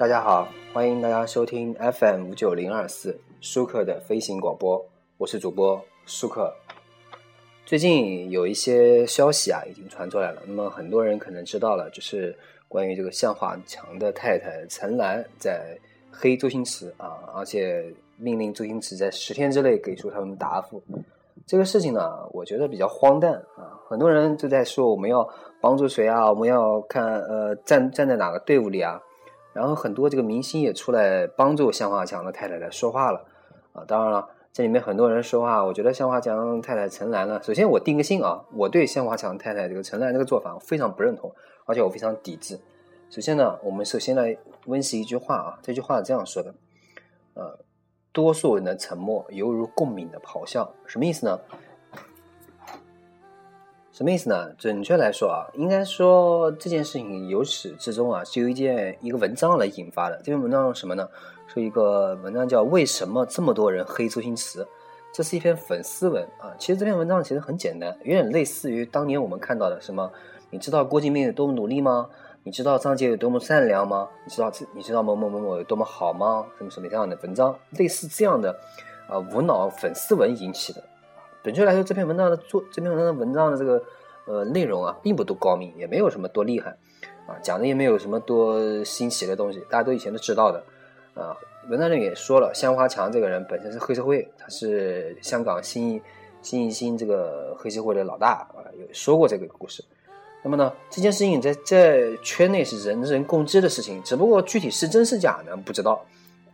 大家好，欢迎大家收听 FM 五九零二四舒克的飞行广播，我是主播舒克。最近有一些消息啊，已经传出来了。那么很多人可能知道了，就是关于这个向华强的太太陈岚在黑周星驰啊，而且命令周星驰在十天之内给出他们答复。这个事情呢，我觉得比较荒诞啊！很多人都在说我们要帮助谁啊，我们要看呃站站在哪个队伍里啊。然后很多这个明星也出来帮助向华强的太太来说话了啊。当然了，这里面很多人说话，我觉得向华强太太陈岚呢，首先我定个性啊，我对向华强太太这个陈岚这个做法非常不认同，而且我非常抵制。首先呢，我们首先来温习一句话啊，这句话是这样说的，呃。多数人的沉默犹如共鸣的咆哮，什么意思呢？什么意思呢？准确来说啊，应该说这件事情由始至终啊，是由一件一个文章来引发的。这篇文章是什么呢？是一个文章叫《为什么这么多人黑周星驰》，这是一篇粉丝文啊。其实这篇文章其实很简单，有点类似于当年我们看到的什么？你知道郭敬明有多么努力吗？你知道张杰有多么善良吗？你知道这你知道某某某某有多么好吗？什么什么这样的文章，类似这样的，啊无脑粉丝文引起的。准确来说，这篇文章的作这篇文章的文章的这个呃内容啊，并不多高明，也没有什么多厉害，啊讲的也没有什么多新奇的东西，大家都以前都知道的。啊，文章里也说了，香华强这个人本身是黑社会，他是香港新新一新这个黑社会的老大啊，有说过这个故事。那么呢，这件事情在在圈内是人人共知的事情，只不过具体是真是假呢，不知道。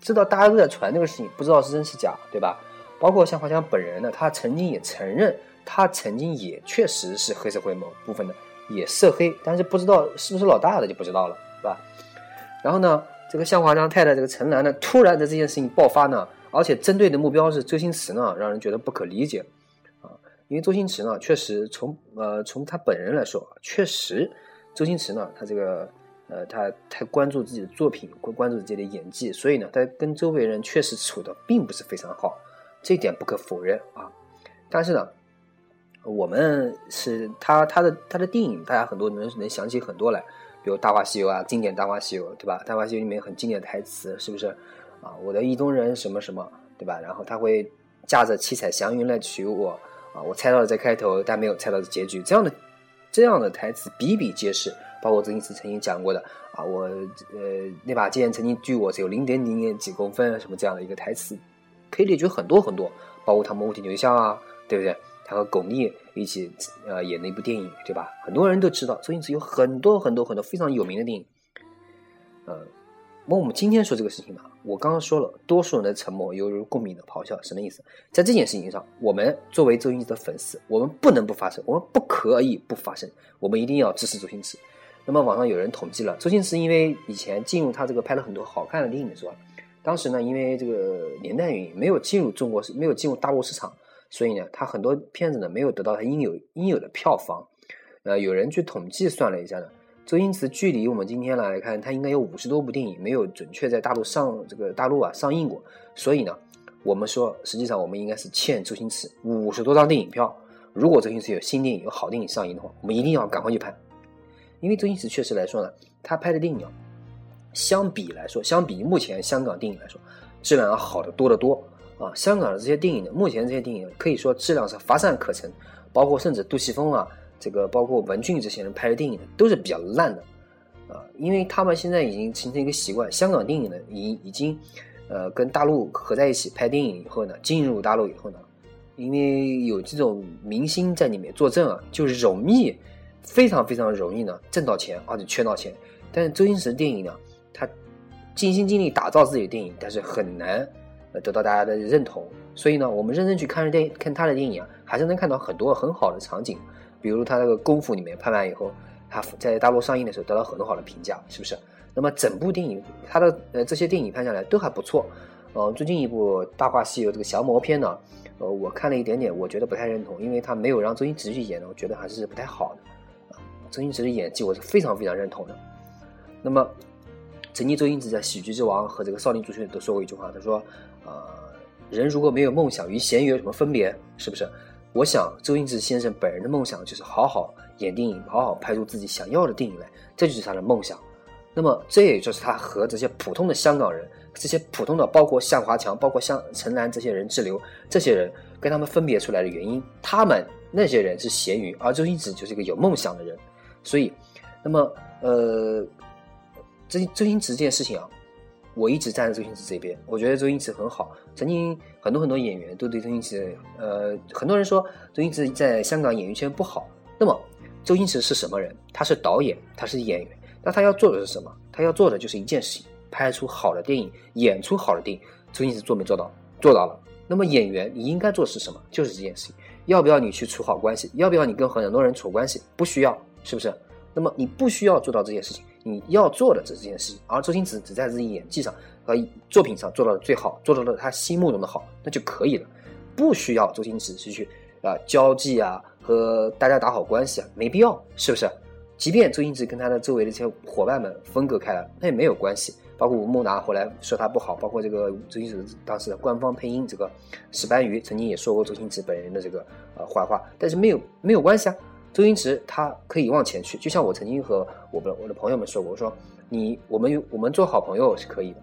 知道大家都在传这个事情，不知道是真是假，对吧？包括像华强本人呢，他曾经也承认，他曾经也确实是黑社会某部分的，也涉黑，但是不知道是不是老大的就不知道了，是吧？然后呢，这个向华强太太这个陈岚呢，突然的这件事情爆发呢，而且针对的目标是周星驰呢，让人觉得不可理解啊。因为周星驰呢，确实从呃从他本人来说，确实周星驰呢，他这个呃他太关注自己的作品，关关注自己的演技，所以呢，他跟周围人确实处的并不是非常好，这一点不可否认啊。但是呢，我们是他他的他的电影，大家很多人能想起很多来，比如《大话西游》啊，经典《大话西游》，对吧？《大话西游》里面很经典的台词，是不是啊？我的意中人什么什么，对吧？然后他会驾着七彩祥云来娶我。啊，我猜到了在开头，但没有猜到的结局。这样的这样的台词比比皆是，包括周星驰曾经讲过的啊，我呃那把剑曾经距我只有零点零点几公分，什么这样的一个台词，可以列举很多很多。包括他们《无天牛像》啊，对不对？他和巩俐一起呃演的一部电影，对吧？很多人都知道，周星驰有很多很多很多非常有名的电影，呃。那我们今天说这个事情呢，我刚刚说了，多数人的沉默犹如共鸣的咆哮，什么意思？在这件事情上，我们作为周星驰的粉丝，我们不能不发声，我们不可以不发声，我们一定要支持周星驰。那么网上有人统计了，周星驰因为以前进入他这个拍了很多好看的电影的时候，当时呢，因为这个年代原因，没有进入中国市，没有进入大陆市场，所以呢，他很多片子呢没有得到他应有应有的票房。呃，有人去统计算了一下呢。周星驰距离我们今天来看，他应该有五十多部电影没有准确在大陆上这个大陆啊上映过，所以呢，我们说实际上我们应该是欠周星驰五十多张电影票。如果周星驰有新电影、有好电影上映的话，我们一定要赶快去拍，因为周星驰确实来说呢，他拍的电影啊，相比来说，相比目前香港电影来说，质量要好的多得多啊。香港的这些电影呢，目前这些电影可以说质量是乏善可陈，包括甚至杜琪峰啊。这个包括文俊这些人拍的电影都是比较烂的，啊，因为他们现在已经形成一个习惯，香港电影呢已已经，呃，跟大陆合在一起拍电影以后呢，进入大陆以后呢，因为有这种明星在里面作证啊，就容易非常非常容易呢挣到钱，而且圈到钱。但是周星驰的电影呢，他尽心尽力打造自己的电影，但是很难得到大家的认同。所以呢，我们认真去看电看他的电影啊，还是能看到很多很好的场景。比如他那个功夫里面拍完以后，他在大陆上映的时候得到很多好的评价，是不是？那么整部电影他的呃这些电影拍下来都还不错。呃，最近一部《大话西游》这个降魔篇呢，呃，我看了一点点，我觉得不太认同，因为他没有让周星驰去演的，我觉得还是不太好的。啊，周星驰的演技我是非常非常认同的。那么，曾经周星驰在《喜剧之王》和这个《少林足球》都说过一句话，他说：“啊，人如果没有梦想，与咸鱼有什么分别？是不是？”我想，周星驰先生本人的梦想就是好好演电影，好好拍出自己想要的电影来，这就是他的梦想。那么这也就是他和这些普通的香港人，这些普通的包括向华强、包括像陈岚这些人滞留，这些人跟他们分别出来的原因，他们那些人是咸鱼，而周星驰就是一个有梦想的人。所以，那么呃，周周星驰这件事情啊。我一直站在周星驰这边，我觉得周星驰很好。曾经很多很多演员都对周星驰，呃，很多人说周星驰在香港演艺圈不好。那么，周星驰是什么人？他是导演，他是演员。那他要做的是什么？他要做的就是一件事情：拍出好的电影，演出好的电影。周星驰做没做到？做到了。那么演员你应该做的是什么？就是这件事情。要不要你去处好关系？要不要你跟很多人处关系？不需要，是不是？那么你不需要做到这件事情。你要做的只是这件事情，而周星驰只在自己演技上和作品上做到了最好，做到了他心目中的好，那就可以了，不需要周星驰去去啊交际啊和大家打好关系啊，没必要，是不是？即便周星驰跟他的周围的这些伙伴们分隔开了，那也没有关系。包括吴孟达后来说他不好，包括这个周星驰当时的官方配音这个石班瑜曾经也说过周星驰本人的这个呃坏话，但是没有没有关系啊。周星驰他可以往前去，就像我曾经和我的我的朋友们说过，我说你我们我们做好朋友是可以的，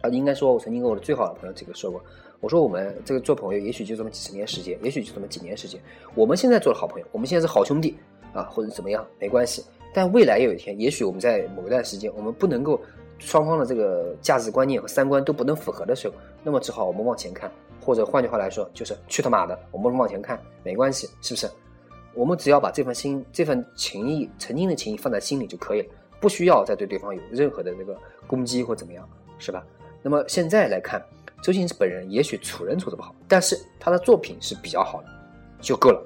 啊，应该说我曾经跟我的最好的朋友这个说过，我说我们这个做朋友也许就这么几十年时间，也许就这么几年时间，我们现在做了好朋友，我们现在是好兄弟啊，或者怎么样没关系，但未来有一天，也许我们在某一段时间，我们不能够双方的这个价值观念和三观都不能符合的时候，那么只好我们往前看，或者换句话来说，就是去他妈的，我们往前看没关系，是不是？我们只要把这份心、这份情谊、曾经的情谊放在心里就可以了，不需要再对对方有任何的这个攻击或怎么样，是吧？那么现在来看，周星驰本人也许处人处的不好，但是他的作品是比较好的，就够了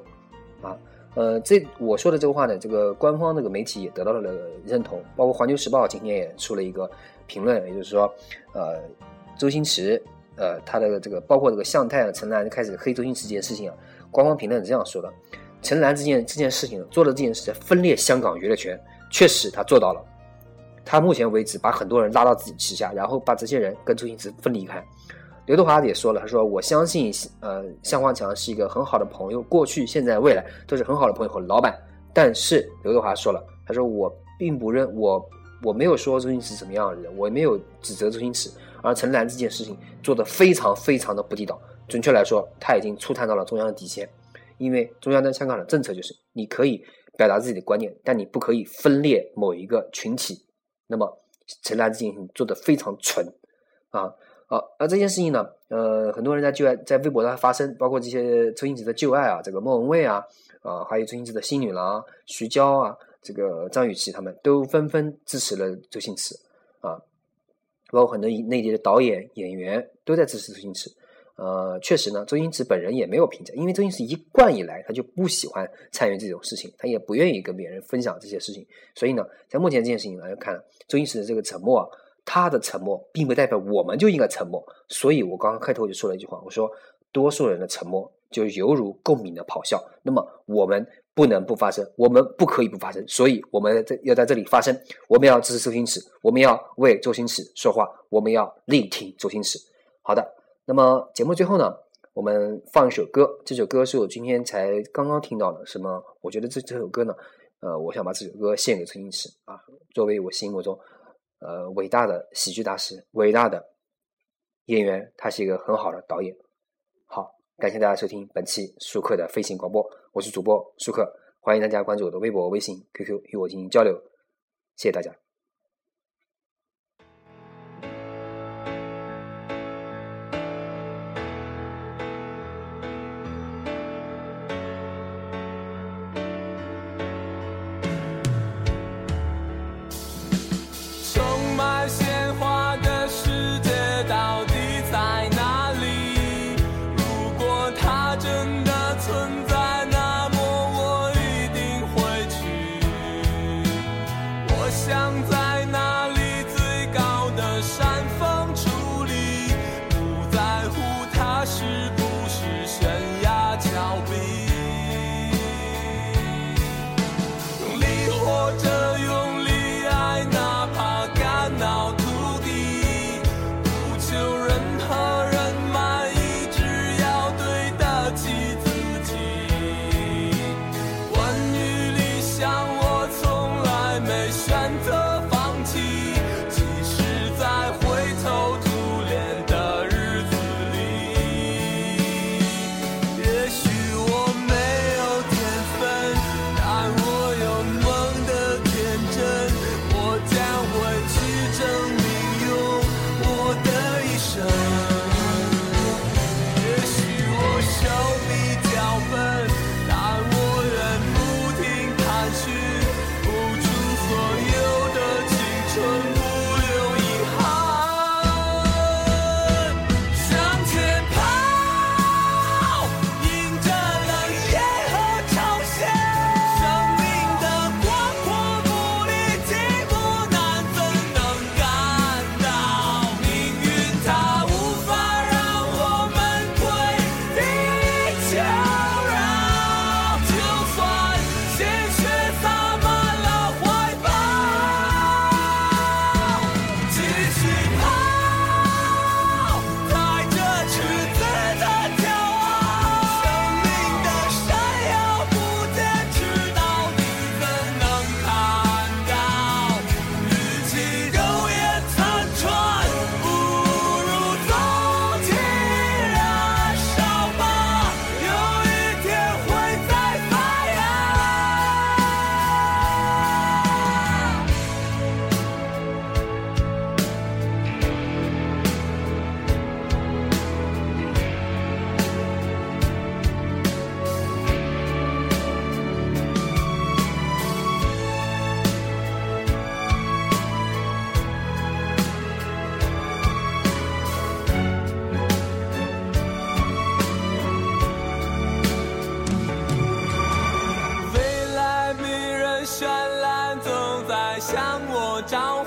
啊。呃，这我说的这个话呢，这个官方这个媒体也得到了认同，包括《环球时报》今天也出了一个评论，也就是说，呃，周星驰，呃，他的这个包括这个向太啊、陈岚开始黑周星驰这件事情啊，官方评论是这样说的。陈岚这件这件事情做的这件事情分裂香港娱乐圈，确实他做到了。他目前为止把很多人拉到自己旗下，然后把这些人跟周星驰分离开。刘德华也说了，他说：“我相信，呃，向华强是一个很好的朋友，过去、现在、未来都是很好的朋友和老板。”但是刘德华说了，他说：“我并不认我，我没有说周星驰怎么样的人，我没有指责周星驰。而陈岚这件事情做得非常非常的不地道，准确来说，他已经触探到了中央的底线。”因为中央在香港的政策就是，你可以表达自己的观念，但你不可以分裂某一个群体。那么陈岚这件事情做的非常蠢啊！好，而这件事情呢，呃，很多人在就爱在微博上发声，包括这些周星驰的旧爱啊，这个莫文蔚啊，啊，还有周星驰的新女郎徐娇啊，这个张雨绮他们都纷纷支持了周星驰啊，包括很多内地的导演演员都在支持周星驰。呃，确实呢，周星驰本人也没有评价，因为周星驰一贯以来他就不喜欢参与这种事情，他也不愿意跟别人分享这些事情。所以呢，在目前这件事情来看，周星驰的这个沉默，他的沉默并不代表我们就应该沉默。所以我刚刚开头就说了一句话，我说多数人的沉默就犹如共鸣的咆哮。那么我们不能不发声，我们不可以不发声，所以我们在要在这里发声，我们要支持周星驰，我们要为周星驰说话，我们要力挺周星驰。好的。那么节目最后呢，我们放一首歌。这首歌是我今天才刚刚听到的。什么？我觉得这这首歌呢，呃，我想把这首歌献给陈星驰啊，作为我心目中呃伟大的喜剧大师、伟大的演员，他是一个很好的导演。好，感谢大家收听本期舒克的飞行广播，我是主播舒克，欢迎大家关注我的微博、微信、QQ 与我进行交流，谢谢大家。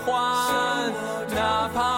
欢哪怕